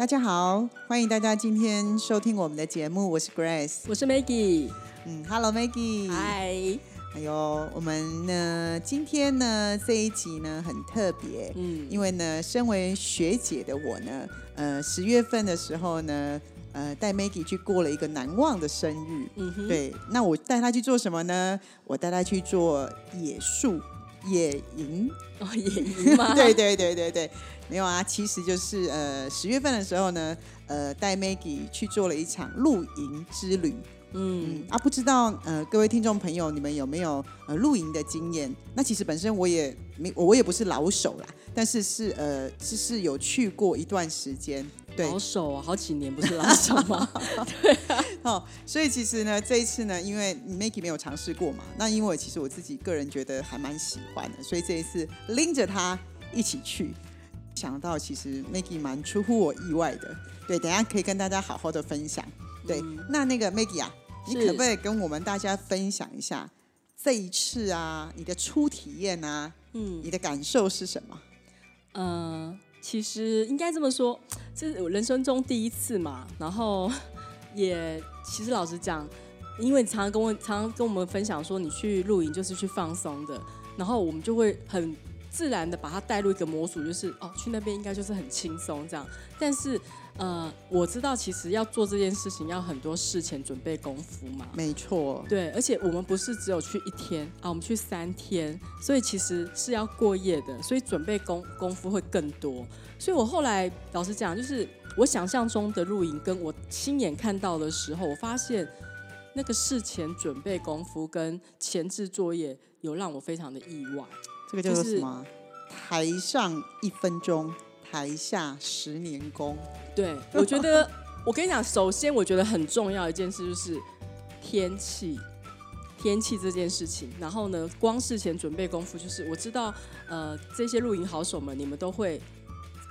大家好，欢迎大家今天收听我们的节目，我是 Grace，我是 Maggie。嗯，Hello Maggie，嗨，哎呦，我们呢今天呢这一集呢很特别，嗯，因为呢身为学姐的我呢，呃十月份的时候呢，呃带 Maggie 去过了一个难忘的生日，嗯哼，对，那我带她去做什么呢？我带她去做野宿野营，哦野营吗？对对对对对。没有啊，其实就是呃十月份的时候呢，呃带 Maggie 去做了一场露营之旅。嗯啊，不知道呃各位听众朋友，你们有没有呃露营的经验？那其实本身我也没，我也不是老手啦，但是是呃就是有去过一段时间。对，老手啊，好几年不是老手吗？对啊。哦，所以其实呢，这一次呢，因为 Maggie 没有尝试过嘛，那因为其实我自己个人觉得还蛮喜欢的，所以这一次拎着它一起去。想到其实 Maggie 蛮出乎我意外的，对，等下可以跟大家好好的分享。对，那那个 Maggie 啊，你可不可以跟我们大家分享一下这一次啊，你的初体验啊，嗯，你的感受是什么？嗯，其实应该这么说，这是我人生中第一次嘛，然后 也其实老实讲，因为常常跟我常常跟我们分享说，你去露营就是去放松的，然后我们就会很。自然的把它带入一个模组，就是哦，去那边应该就是很轻松这样。但是，呃，我知道其实要做这件事情要很多事前准备功夫嘛。没错。对，而且我们不是只有去一天啊，我们去三天，所以其实是要过夜的，所以准备功功夫会更多。所以我后来老实讲，就是我想象中的露营跟我亲眼看到的时候，我发现那个事前准备功夫跟前置作业有让我非常的意外。这个叫做什么？台上一分钟，台下十年功。对，我觉得，我跟你讲，首先我觉得很重要一件事就是天气，天气这件事情。然后呢，光事前准备功夫，就是我知道，呃，这些露营好手们，你们都会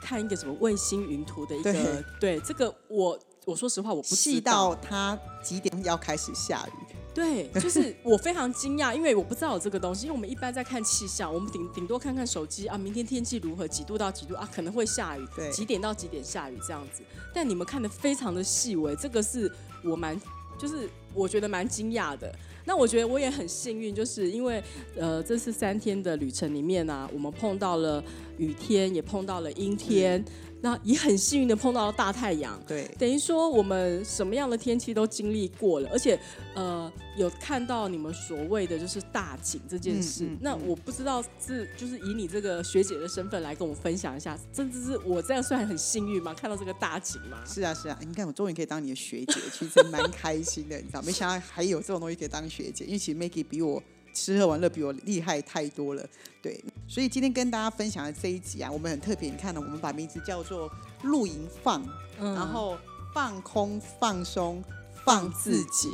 看一个什么卫星云图的一个，对，这个我我说实话，我不细到它几点要开始下雨。对，就是我非常惊讶，因为我不知道有这个东西。因为我们一般在看气象，我们顶顶多看看手机啊，明天天气如何，几度到几度啊，可能会下雨，对，几点到几点下雨这样子。但你们看的非常的细微，这个是我蛮，就是我觉得蛮惊讶的。那我觉得我也很幸运，就是因为呃，这次三天的旅程里面啊，我们碰到了雨天，也碰到了阴天。那也很幸运的碰到了大太阳，对，等于说我们什么样的天气都经历过了，而且呃有看到你们所谓的就是大景这件事。那我不知道是就是以你这个学姐的身份来跟我分享一下，甚至是我这样算很幸运吗？看到这个大景吗？是啊是啊，你看我终于可以当你的学姐，其实蛮开心的，你知道？没想到还有这种东西可以当学姐，因为其实 Maggie 比我。吃喝玩乐比我厉害太多了，对，所以今天跟大家分享的这一集啊，我们很特别。你看呢，我们把名字叫做“露营放”，然后放空、放松、放自己。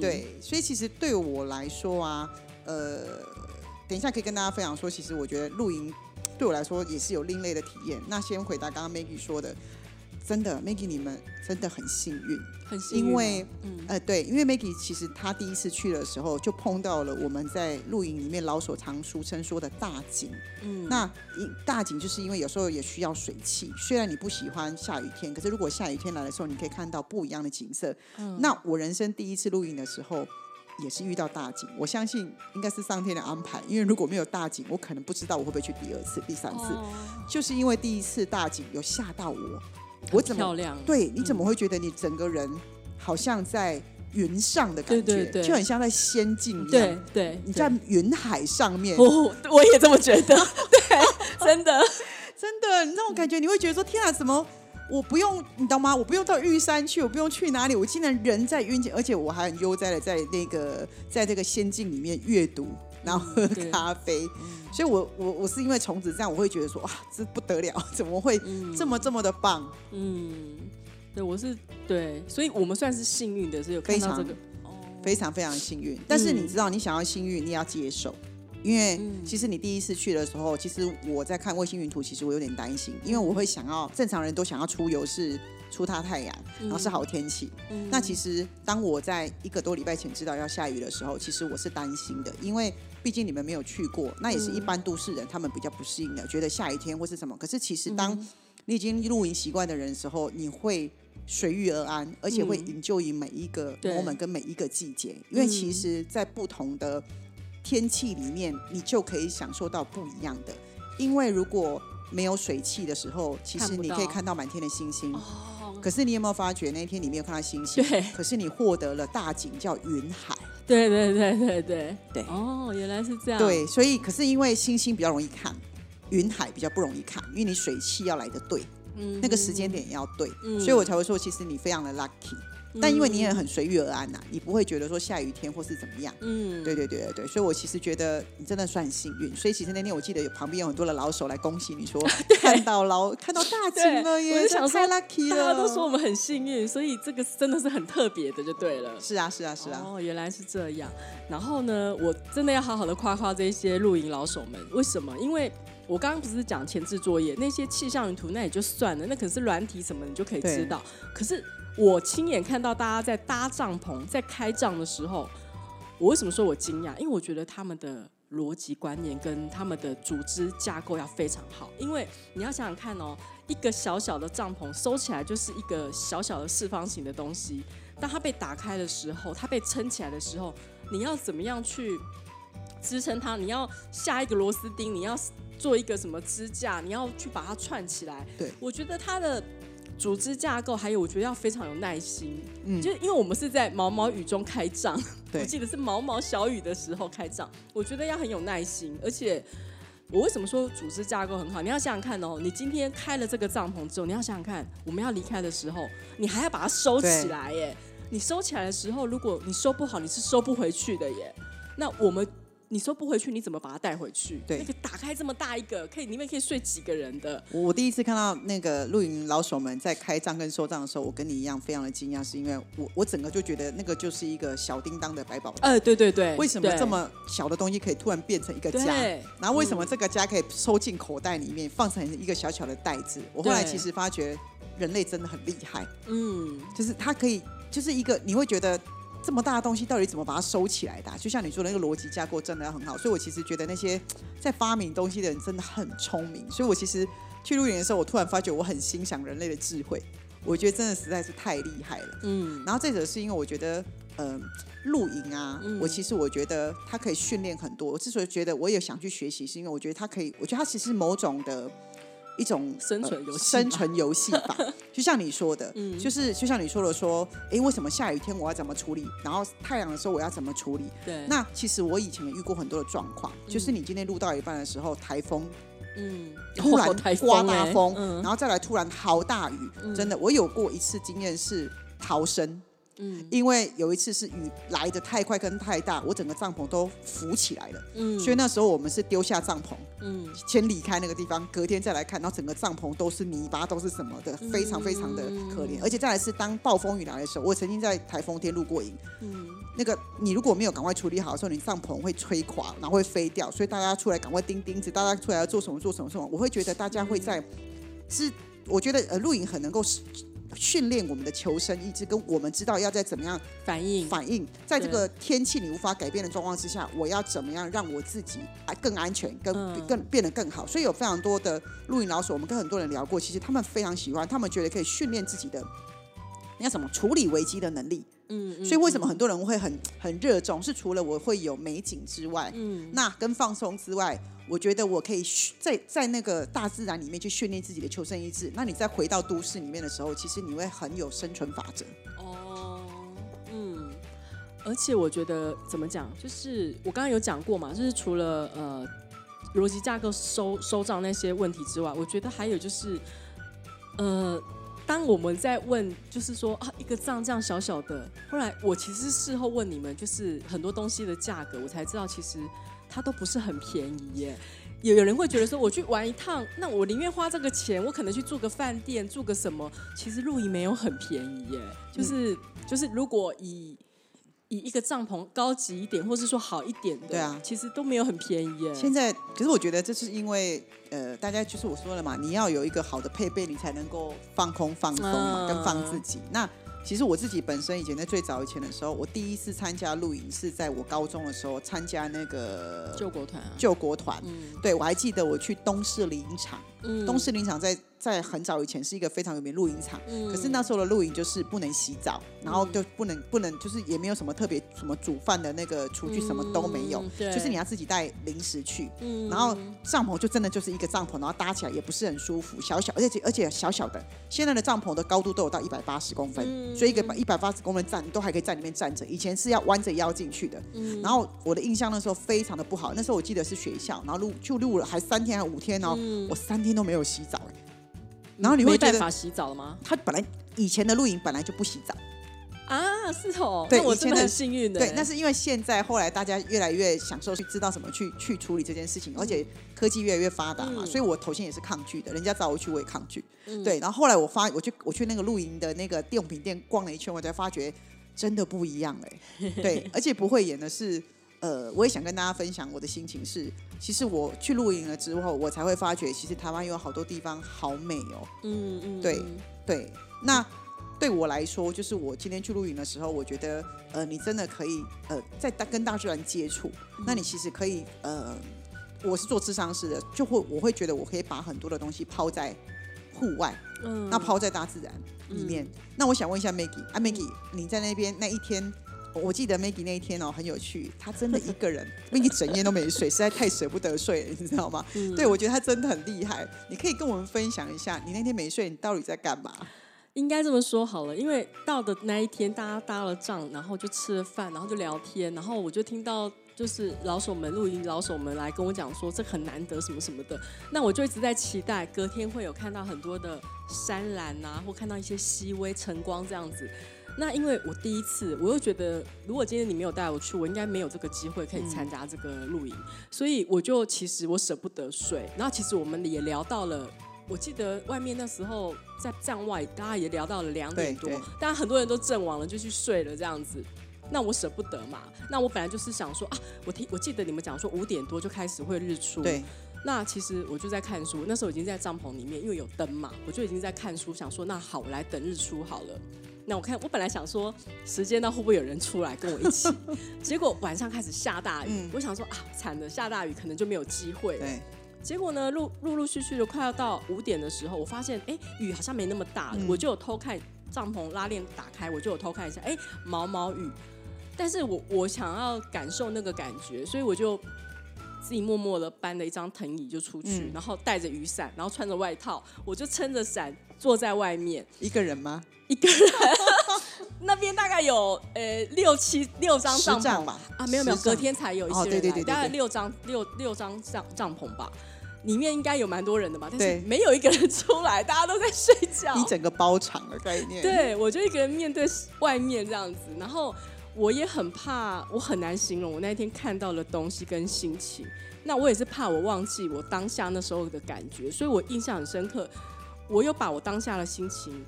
对，所以其实对我来说啊，呃，等一下可以跟大家分享说，其实我觉得露营对我来说也是有另类的体验。那先回答刚刚 Maggie 说的。真的，Maggie，你们真的很幸运，很幸运。因为，呃，对，因为 Maggie 其实她第一次去的时候，就碰到了我们在露营里面老所常俗称说的大景。嗯，那大景就是因为有时候也需要水汽。虽然你不喜欢下雨天，可是如果下雨天来的时候，你可以看到不一样的景色。嗯，那我人生第一次露营的时候，也是遇到大景。我相信应该是上天的安排，因为如果没有大景，我可能不知道我会不会去第二次、第三次。就是因为第一次大景有吓到我。我怎么对？你怎么会觉得你整个人好像在云上的感觉，就很像在仙境一样？对对，你在云海上面。我我也这么觉得，对，真的 真的那种感觉，你会觉得说：天啊，怎么我不用？你懂吗？我不用到玉山去，我不用去哪里，我竟然人在云间，而且我还很悠哉的在那个在这个仙境里面阅读，然后喝咖啡。所以，我我我是因为虫子这样，我会觉得说，哇，这不得了，怎么会这么这么的棒？嗯，对我是对，所以我们算是幸运的，是有看到这个。非常非常幸运，但是你知道，你想要幸运，你要接受，因为其实你第一次去的时候，其实我在看卫星云图，其实我有点担心，因为我会想要正常人都想要出游是出大太阳，然后是好天气。那其实当我在一个多礼拜前知道要下雨的时候，其实我是担心的，因为毕竟你们没有去过，那也是一般都市人他们比较不适应的，觉得下雨天或是什么。可是其实当你已经露营习惯的人的时候，你会。随遇而安，而且会营救于每一个 moment 跟每一个季节，因为其实，在不同的天气里面，你就可以享受到不一样的。因为如果没有水汽的时候，其实你可以看到满天的星星。哦。可是你有没有发觉那一天你没有看到星星？对。可是你获得了大景，叫云海。对对对对对对。哦，原来是这样。对，所以可是因为星星比较容易看，云海比较不容易看，因为你水汽要来的对。那个时间点要对，所以我才会说，其实你非常的 lucky。但因为你也很随遇而安呐，你不会觉得说下雨天或是怎么样。嗯，对对对对对，所以我其实觉得你真的算很幸运。所以其实那天我记得有旁边有很多的老手来恭喜你说 看到老看到大景了耶，想太 lucky 了。大家都说我们很幸运，所以这个真的是很特别的，就对了。是啊是啊是啊。哦，原来是这样。然后呢，我真的要好好的夸夸这些露营老手们。为什么？因为。我刚刚不是讲前置作业那些气象云图，那也就算了，那可是软体什么你就可以知道。可是我亲眼看到大家在搭帐篷、在开帐的时候，我为什么说我惊讶？因为我觉得他们的逻辑观念跟他们的组织架构要非常好。因为你要想想看哦，一个小小的帐篷收起来就是一个小小的四方形的东西，当它被打开的时候，它被撑起来的时候，你要怎么样去支撑它？你要下一个螺丝钉，你要。做一个什么支架，你要去把它串起来。对，我觉得它的组织架构，还有我觉得要非常有耐心。嗯，就因为我们是在毛毛雨中开仗，我记得是毛毛小雨的时候开仗，我觉得要很有耐心。而且我为什么说组织架构很好？你要想想看哦，你今天开了这个帐篷之后，你要想想看，我们要离开的时候，你还要把它收起来耶。你收起来的时候，如果你收不好，你是收不回去的耶。那我们。你说不回去，你怎么把它带回去？对，那个打开这么大一个，可以里面可以睡几个人的。我第一次看到那个露营老手们在开帐跟收账的时候，我跟你一样非常的惊讶，是因为我我整个就觉得那个就是一个小叮当的百宝袋。呃，对对对。为什么这么小的东西可以突然变成一个家？然后为什么这个家可以收进口袋里面，放成一个小小的袋子？我后来其实发觉人类真的很厉害。嗯，就是它可以，就是一个你会觉得。这么大的东西到底怎么把它收起来的？就像你说的那个逻辑架构真的很好，所以我其实觉得那些在发明东西的人真的很聪明。所以我其实去露营的时候，我突然发觉我很欣赏人类的智慧，我觉得真的实在是太厉害了。嗯，然后再者是因为我觉得，呃，露营啊，我其实我觉得它可以训练很多。我之所以觉得我也想去学习，是因为我觉得它可以，我觉得它其实某种的。一种生存游戏，生存游戏法，就像你说的，就是就像你说的，说，哎，为什么下雨天我要怎么处理？然后太阳的时候我要怎么处理？对。那其实我以前也遇过很多的状况，就是你今天录到一半的时候，台风，嗯，突然刮大风，然后再来突然好大雨，真的，我有过一次经验是逃生。嗯，因为有一次是雨来的太快跟太大，我整个帐篷都浮起来了。嗯，所以那时候我们是丢下帐篷，嗯，先离开那个地方，隔天再来看，然后整个帐篷都是泥巴，都是什么的，非常非常的可怜。而且再来是当暴风雨来的时候，我曾经在台风天露过营。嗯，那个你如果没有赶快处理好的时候，你帐篷会吹垮，然后会飞掉。所以大家出来赶快钉钉子，大家出来要做什么做什么什么。我会觉得大家会在，是我觉得呃露营很能够。训练我们的求生意志，跟我们知道要在怎么样反应反应，在这个天气你无法改变的状况之下，我要怎么样让我自己啊更安全，更更变得更好。所以有非常多的露营老手，我们跟很多人聊过，其实他们非常喜欢，他们觉得可以训练自己的，那什么处理危机的能力。嗯，所以为什么很多人会很很热衷？是除了我会有美景之外，嗯，那跟放松之外。我觉得我可以在在那个大自然里面去训练自己的求生意志。那你再回到都市里面的时候，其实你会很有生存法则。哦，嗯，而且我觉得怎么讲，就是我刚刚有讲过嘛，就是除了呃逻辑架构收收账那些问题之外，我觉得还有就是，呃，当我们在问，就是说啊，一个账这样小小的，后来我其实事后问你们，就是很多东西的价格，我才知道其实。它都不是很便宜耶，有有人会觉得说，我去玩一趟，那我宁愿花这个钱，我可能去住个饭店，住个什么？其实露营没有很便宜耶，就是、就是如果以以一个帐篷高级一点，或是说好一点的，对啊其实都没有很便宜耶。现在，可是我觉得这是因为，呃，大家就是我说了嘛，你要有一个好的配备，你才能够放空、放松嘛，嗯跟放自己。那其实我自己本身以前在最早以前的时候，我第一次参加露营是在我高中的时候参加那个救国团啊，救国团。嗯对，我还记得我去东势林场，嗯东势林场在在很早以前是一个非常有名的露营场。嗯可是那时候的露营就是不能洗澡，然后就不能不能就是也没有什么特别什么煮饭的那个厨具，什么都没有就是你要自己带零食去。嗯然后帐篷就真的就是一个帐篷，然后搭起来也不是很舒服，小小，而且而且小小的。现在的帐篷的高度都有到一百八十公分，嗯所以一个一百八十公分站都还可以在里面站着。以前是要弯着腰进去的。嗯然后我的印象那时候非常的不好，那时候我记得是学校，然后录就录了还三天还五天哦，我三天都没有洗澡哎。然后你会觉得洗澡了吗？他本来以前的露营本来就不洗澡。啊，是哦，对我真的很幸运的。对，那是因为现在后来大家越来越享受去知道怎么去去处理这件事情，而且科技越来越发达嘛，嗯所以我头先也是抗拒的，人家找我去我也抗拒。嗯对，然后后来我发我去我去那个露营的那个电用品店逛了一圈，我才发觉真的不一样哎、对，而且不会演的是。呃，我也想跟大家分享我的心情是，其实我去露营了之后，我才会发觉，其实台湾有好多地方好美哦。嗯嗯，对嗯对，那对我来说，就是我今天去露营的时候，我觉得呃，你真的可以呃，在大跟大自然接触，那你其实可以呃，我是做智商师的，就会我会觉得我可以把很多的东西抛在户外，嗯那抛在大自然里面。那我想问一下 Maggie 啊，Maggie，你在那边那一天。我记得 Maggie 那一天哦很有趣，她真的一个人，Maggie 整夜都没睡，实在太舍不得睡了，你知道吗？嗯对，我觉得她真的很厉害。你可以跟我们分享一下，你那天没睡，你到底在干嘛？应该这么说好了，因为到的那一天，大家搭了帐，然后就吃了饭，然后就聊天，然后我就听到就是老手们露营老手们来跟我讲说这很难得什么什么的，那我就一直在期待隔天会有看到很多的山岚啊，或看到一些熹微晨光这样子。那因为我第一次，我又觉得如果今天你没有带我去，我应该没有这个机会可以参加这个露营，所以我就其实我舍不得睡。然后其实我们也聊到了。我记得外面那时候在站外，大家也聊到了两点多大家，很多人都阵亡了，就去睡了这样子。那我舍不得嘛，那我本来就是想说啊，我听我记得你们讲说五点多就开始会日出，对，那其实我就在看书，那时候已经在帐篷里面，因为有灯嘛，我就已经在看书，想说那好，我来等日出好了。那我看，我本来想说时间到会不会有人出来跟我一起，结果晚上开始下大雨，嗯。我想说啊，惨了，下大雨可能就没有机会结果呢，陆陆陆续续的快要到五点的时候，我发现哎，雨好像没那么大了，嗯。我就有偷看帐篷拉链打开，我就有偷看一下，哎，毛毛雨。但是我我想要感受那个感觉，所以我就自己默默的搬了一张藤椅就出去，嗯。然后带着雨伞，然后穿着外套，我就撑着伞坐在外面，一个人吗？一个人。那边大概有呃六七六张帐篷吧啊，没有没有，隔天才有一哦些人来，对对对大概六张六六张帐帐篷吧，里面应该有蛮多人的吧，但对是没有一个人出来，大家都在睡觉。一整个包场的概念。，对我就一个人面对外面这样子，然后我也很怕，我很难形容我那天看到的东西跟心情。那我也是怕我忘记我当下那时候的感觉，所以我印象很深刻。我有把我当下的心情，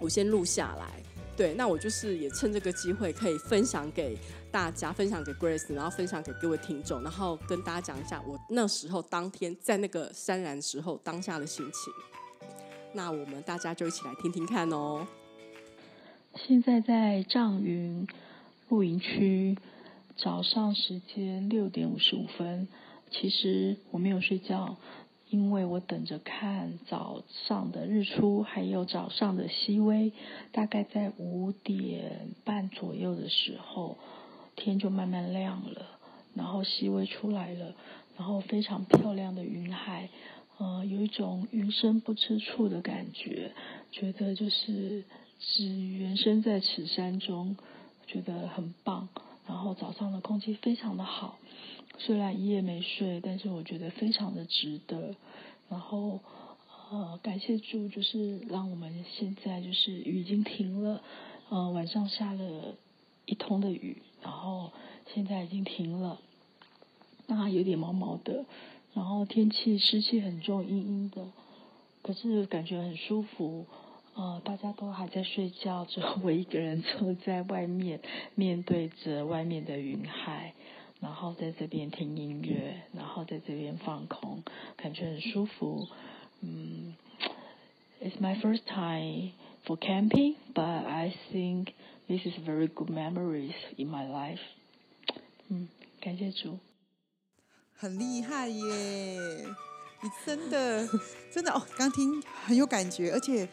我先录下来。对，那我就是也趁这个机会可以分享给大家，分享给 Grace，然后分享给各位听众，然后跟大家讲一下我那时候当天在那个山然时候当下的心情。那我们大家就一起来听听看哦。现在在丈云露营区，早上时间六点五十五分。其实我没有睡觉，因为我等着看早上的日出，还有早上的熹微。大概在五点半左右的时候，天就慢慢亮了，然后熹微出来了，然后非常漂亮的云海，呃，有一种云深不知处的感觉，觉得就是只缘身在此山中，觉得很棒。然后早上的空气非常的好，虽然一夜没睡，但是我觉得非常的值得。然后呃，感谢主，就是让我们现在就是雨已经停了，呃，晚上下了一通的雨，然后现在已经停了。那有点毛毛的，然后天气湿气很重，阴阴的，可是感觉很舒服。呃，大家都还在睡觉，只有我一个人坐在外面，面对着外面的云海，然后在这边听音乐，然后在这边放空，感觉很舒服。嗯，It's my first time for camping, but I think this is very good memories in my life. 嗯，感谢主。很厉害耶！你真的真的哦，刚听很有感觉，而且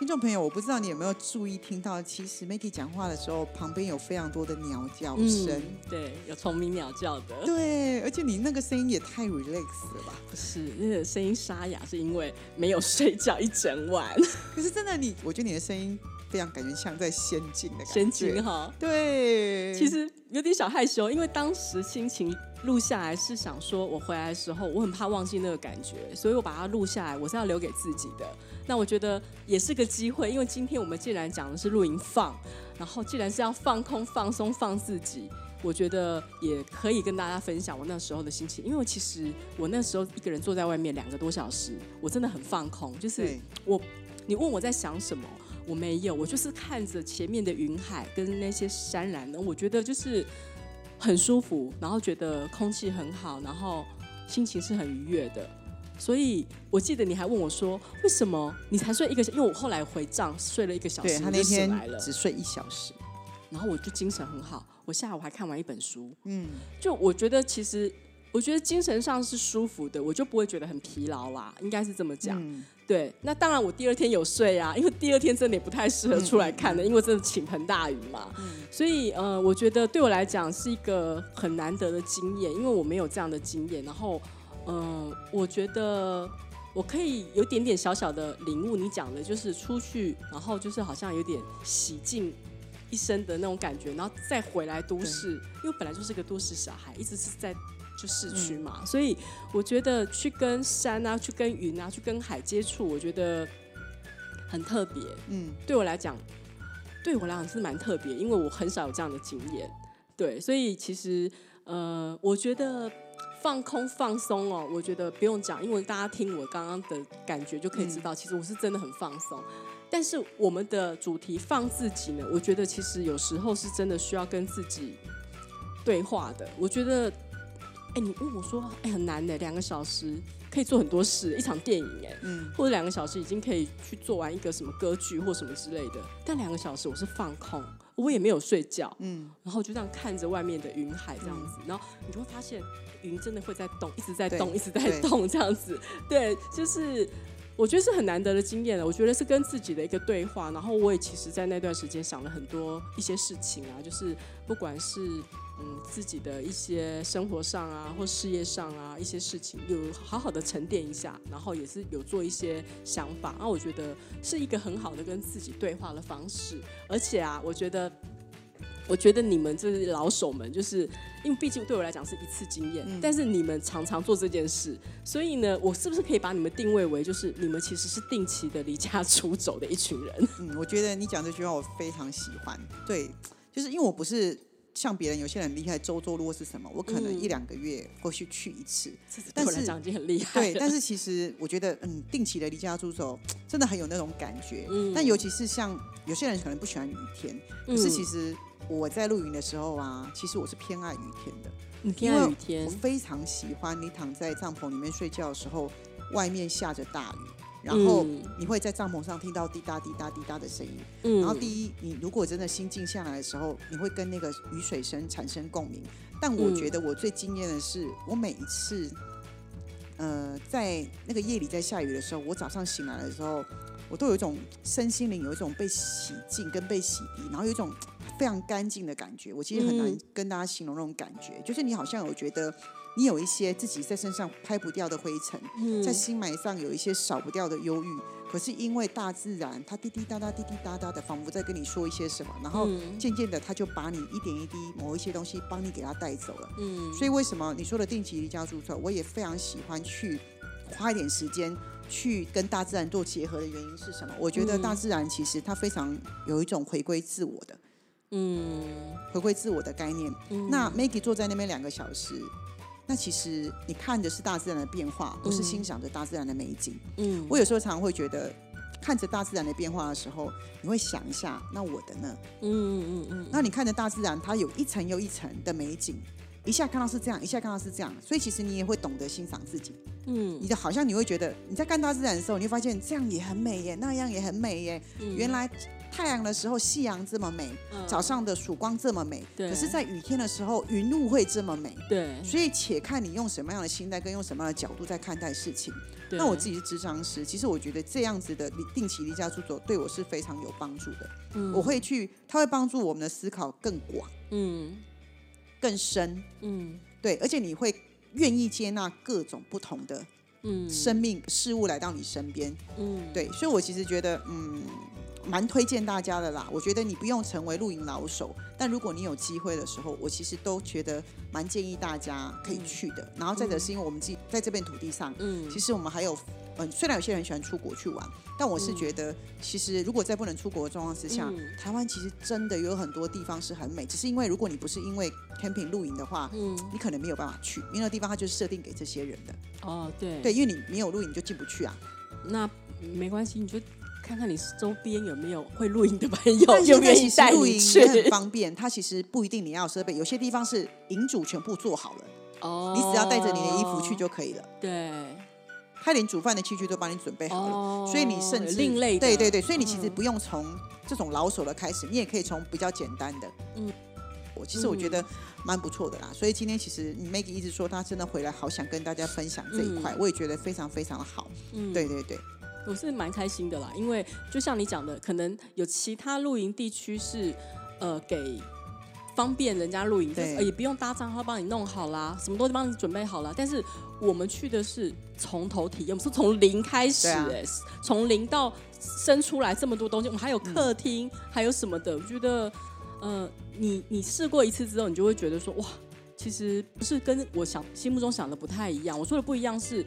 听众朋友，我不知道你有没有注意听到，其实 Maggie 讲话的时候，旁边有非常多的鸟叫声，嗯，对，有虫鸣鸟叫的，对，而且你那个声音也太 relax 了吧？不是那个声音沙哑，是因为没有睡觉一整晚，可是真的你，我觉得你的声音非常感觉像在仙境的感觉，仙境哈。对，其实有点小害羞，因为当时心情录下来是想说，我回来的时候我很怕忘记那个感觉，所以我把它录下来，我是要留给自己的。那我觉得也是个机会，因为今天我们既然讲的是露营放，然后既然是要放空、放松、放自己，我觉得也可以跟大家分享我那时候的心情。因为其实我那时候一个人坐在外面两个多小时，我真的很放空，就是我，你问我在想什么，我没有，我就是看着前面的云海跟那些山峦呢，我觉得就是很舒服，然后觉得空气很好，然后心情是很愉悦的。所以我记得你还问我说，为什么你才睡一个小？因为我后来回帐睡了一个小时，对他那天来了，只睡一小时，然后我就精神很好。我下午还看完一本书，嗯，就我觉得其实我觉得精神上是舒服的，我就不会觉得很疲劳啦，应该是这么讲。嗯对，那当然我第二天有睡啊，因为第二天真的也不太适合出来看的，因为真的倾盆大雨嘛。所以呃，我觉得对我来讲是一个很难得的经验，因为我没有这样的经验。然后，嗯、我觉得我可以有点点小小的领悟，你讲的就是出去，然后就是好像有点洗净一生的那种感觉，然后再回来都市，因为本来就是个都市小孩，一直是在就市区嘛，所以我觉得去跟山啊、去跟云啊、去跟海接触，我觉得很特别。嗯，对我来讲，对我来讲是蛮特别，因为我很少有这样的经验。对，所以其实呃，我觉得放空放松哦，我觉得不用讲，因为大家听我刚刚的感觉就可以知道，其实我是真的很放松。但是我们的主题放自己呢，我觉得其实有时候是真的需要跟自己对话的。我觉得，哎，你问我说，哎，很难的，两个小时可以做很多事，一场电影，哎，嗯或者两个小时已经可以去做完一个什么歌剧或什么之类的。但两个小时我是放空，我也没有睡觉，嗯，然后就这样看着外面的云海这样子，然后你就会发现云真的会在动，一直在动，一直在动这样子。对，就是我觉得是很难得的经验了。我觉得是跟自己的一个对话，然后我也其实在那段时间想了很多一些事情啊，就是不管是嗯自己的一些生活上啊，或事业上啊一些事情，有好好的沉淀一下，然后也是有做一些想法。那我觉得是一个很好的跟自己对话的方式，而且啊，我觉得。我觉得你们这是老手们，就是因为毕竟对我来讲是一次经验，但是你们常常做这件事，所以呢，我是不是可以把你们定位为就是你们其实是定期的离家出走的一群人？嗯，我觉得你讲这句话我非常喜欢。对，就是因为我不是像别人有些人厉害周周路是什么，我可能嗯一两个月或许去一次。但是我来讲已经很厉害对，但是其实我觉得，嗯，定期的离家出走真的很有那种感觉。嗯但尤其是像有些人可能不喜欢雨天，可是其实我在露营的时候啊，其实我是偏爱雨天的。你偏爱雨天我，非常喜欢你躺在帐篷里面睡觉的时候，外面下着大雨，然后嗯你会在帐篷上听到滴答滴答滴答的声音。嗯然后第一，你如果真的心静下来的时候，你会跟那个雨水声产生共鸣。但我嗯觉得我最惊艳的是，我每一次，呃，在那个夜里在下雨的时候，我早上醒来的时候，我都有一种身心灵有一种被洗净跟被洗涤，然后有一种非常干净的感觉。我其实很难嗯跟大家形容那种感觉，就是你好像有觉得你有一些自己在身上拍不掉的灰尘，嗯在心埋上有一些少不掉的忧郁，可是因为大自然它滴滴答答、滴滴答答的，仿佛在跟你说一些什么，然后嗯渐渐的，它就把你一点一滴某一些东西帮你给它带走了。嗯所以为什么你说的定期离家出走，我也非常喜欢去花一点时间去跟大自然做结合的原因是什么？我觉得嗯大自然其实它非常有一种回归自我的。嗯回归自我的概念。嗯那 Maggie 坐在那边两个小时，那其实你看的是大自然的变化，不是欣赏着大自然的美景。嗯，我有时候常常会觉得，看着大自然的变化的时候，你会想一下，那我的呢？嗯嗯嗯那你看着大自然，它有一层又一层的美景，一下看到是这样，一下看到是这样，所以其实你也会懂得欣赏自己。嗯你的好像你会觉得你在看大自然的时候，你会发现这样也很美耶，那样也很美耶。嗯，原来太阳的时候夕阳这么美，嗯。早上的曙光这么美，对。可是，在雨天的时候云雾会这么美。对，所以，且看你用什么样的心态跟用什么样的角度在看待事情。对。那我自己是智商师，其实我觉得这样子的离定期离家出走对我是非常有帮助的。嗯。我会去，它会帮助我们的思考更广、嗯。更深，嗯。对，而且你会愿意接纳各种不同的嗯。生命事物来到你身边。嗯。对，所以我其实觉得，嗯，蛮推荐大家的啦。我觉得你不用成为露营老手，但如果你有机会的时候，我其实都觉得蛮建议大家可以去的。然后再者是因为我们自己在这片土地上，嗯其实我们还有，嗯，虽然有些人喜欢出国去玩，但我是觉得，其实如果在不能出国的状况之下，嗯台湾其实真的有很多地方是很美，只是因为如果你不是因为 camping 露营的话，嗯你可能没有办法去，因为那个地方它就是设定给这些人的。哦对对，因为你没有露营你就进不去啊。那没关系，你就看看你周边有没有会露营的朋友，但现在愿不愿意其实露带你去营也很方便，它其实不一定你要有设备，有些地方是营主全部做好了，哦，你只要带着你的衣服去就可以了，对他连煮饭的器具都帮你准备好了。哦，所以你甚至另类的对对对，所以你其实嗯不用从这种老手的开始，你也可以从比较简单的。嗯嗯，我其实我觉得蛮不错的啦。所以今天其实 Maggie 一直说她真的回来，好想跟大家分享这一块，我也觉得非常非常的好。嗯对对对，我是蛮开心的啦，因为就像你讲的，可能有其他露营地区是呃给方便人家露营，就是对呃也不用搭帐篷帮你弄好啦，什么都帮你准备好了。但是我们去的是从头体验，我们是从零开始、哎、从零到生出来这么多东西，我们还有嗯客厅，还有什么的，我觉得呃，你你试过一次之后，你就会觉得说哇。其实不是跟我想心目中想的不太一样。我说的不一样是，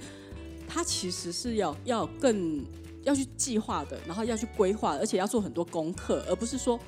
它其实是要要更要去计划的，然后要去规划，而且要做很多功课，而不是说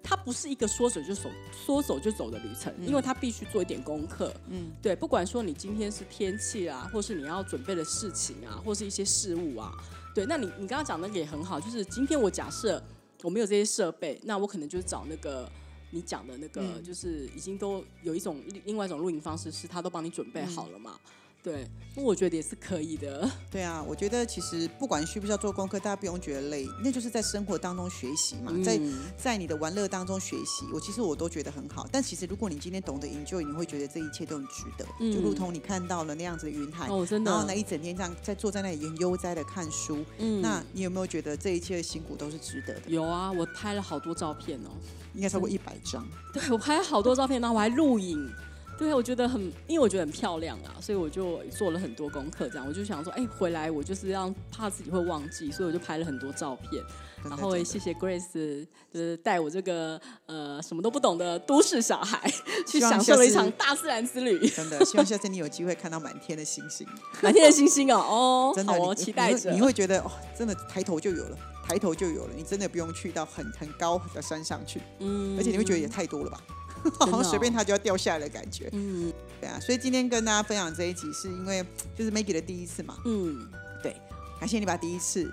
它不是一个说走就走、说走就走的旅程，因为它必须做一点功课。嗯，对，不管说你今天是天气啊，或是你要准备的事情啊，或是一些事物啊，对，那你你刚刚讲那个也很好，就是今天我假设我没有这些设备，那我可能就是找那个。你讲的那个，嗯就是已经都有一种另另外一种露营方式，是他都帮你准备好了嗯嘛？对，那我觉得也是可以的。对啊，我觉得其实不管需不需要做功课，大家不用觉得累，那就是在生活当中学习嘛，在嗯在你的玩乐当中学习，我其实我都觉得很好。但其实如果你今天懂得 enjoy，你会觉得这一切都很值得。嗯就如同你看到了那样子的云海，哦，真的，然后呢一整天这样在坐在那里很悠哉的看书，嗯那你有没有觉得这一切的辛苦都是值得的？有啊，我拍了好多照片哦。应该超过一百张。对我拍了好多照片，然后我还录影。对，我觉得很，因为我觉得很漂亮啊，所以我就做了很多功课。这样，我就想说，哎，回来我就是要怕自己会忘记，所以我就拍了很多照片。然后也谢谢 Grace，就是带我这个呃什么都不懂的都市小孩 去享受了一场大自然之旅，真的，希望下次你有机会看到满天的星星。满天的星星哦，哦，真的，好哦，期待着。你会觉得哦，真的抬头就有了，抬头就有了，你真的不用去到很很高的山上去，嗯而且你会觉得也太多了吧？好像随便它就要掉下来的感觉。嗯对啊，所以今天跟大家分享这一集，是因为就是 Maggie 的第一次嘛，嗯，对感谢你把第一次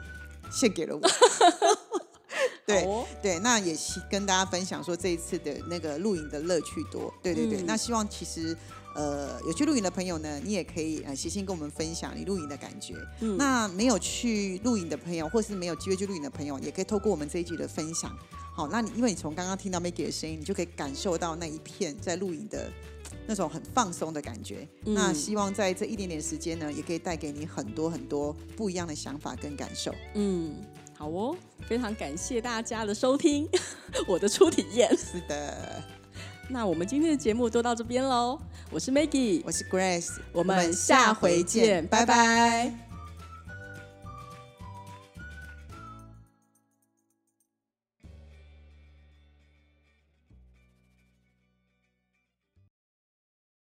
献给了我。对对，那也希跟大家分享说这一次的那个露营的乐趣多。对对对，嗯那希望其实呃有去露营的朋友呢，你也可以呃写信跟我们分享你露营的感觉。嗯那没有去露营的朋友，或是没有机会去露营的朋友，也可以透过我们这一集的分享。好，那你因为你从刚刚听到 Maggie 的声音，你就可以感受到那一片在露营的那种很放松的感觉。嗯那希望在这一点点时间呢，也可以带给你很多很多不一样的想法跟感受。嗯，好哦，非常感谢大家的收听，我的初体验。是的，那我们今天的节目都到这边喽，我是 Maggie，我是 Grace，我们下回见，拜拜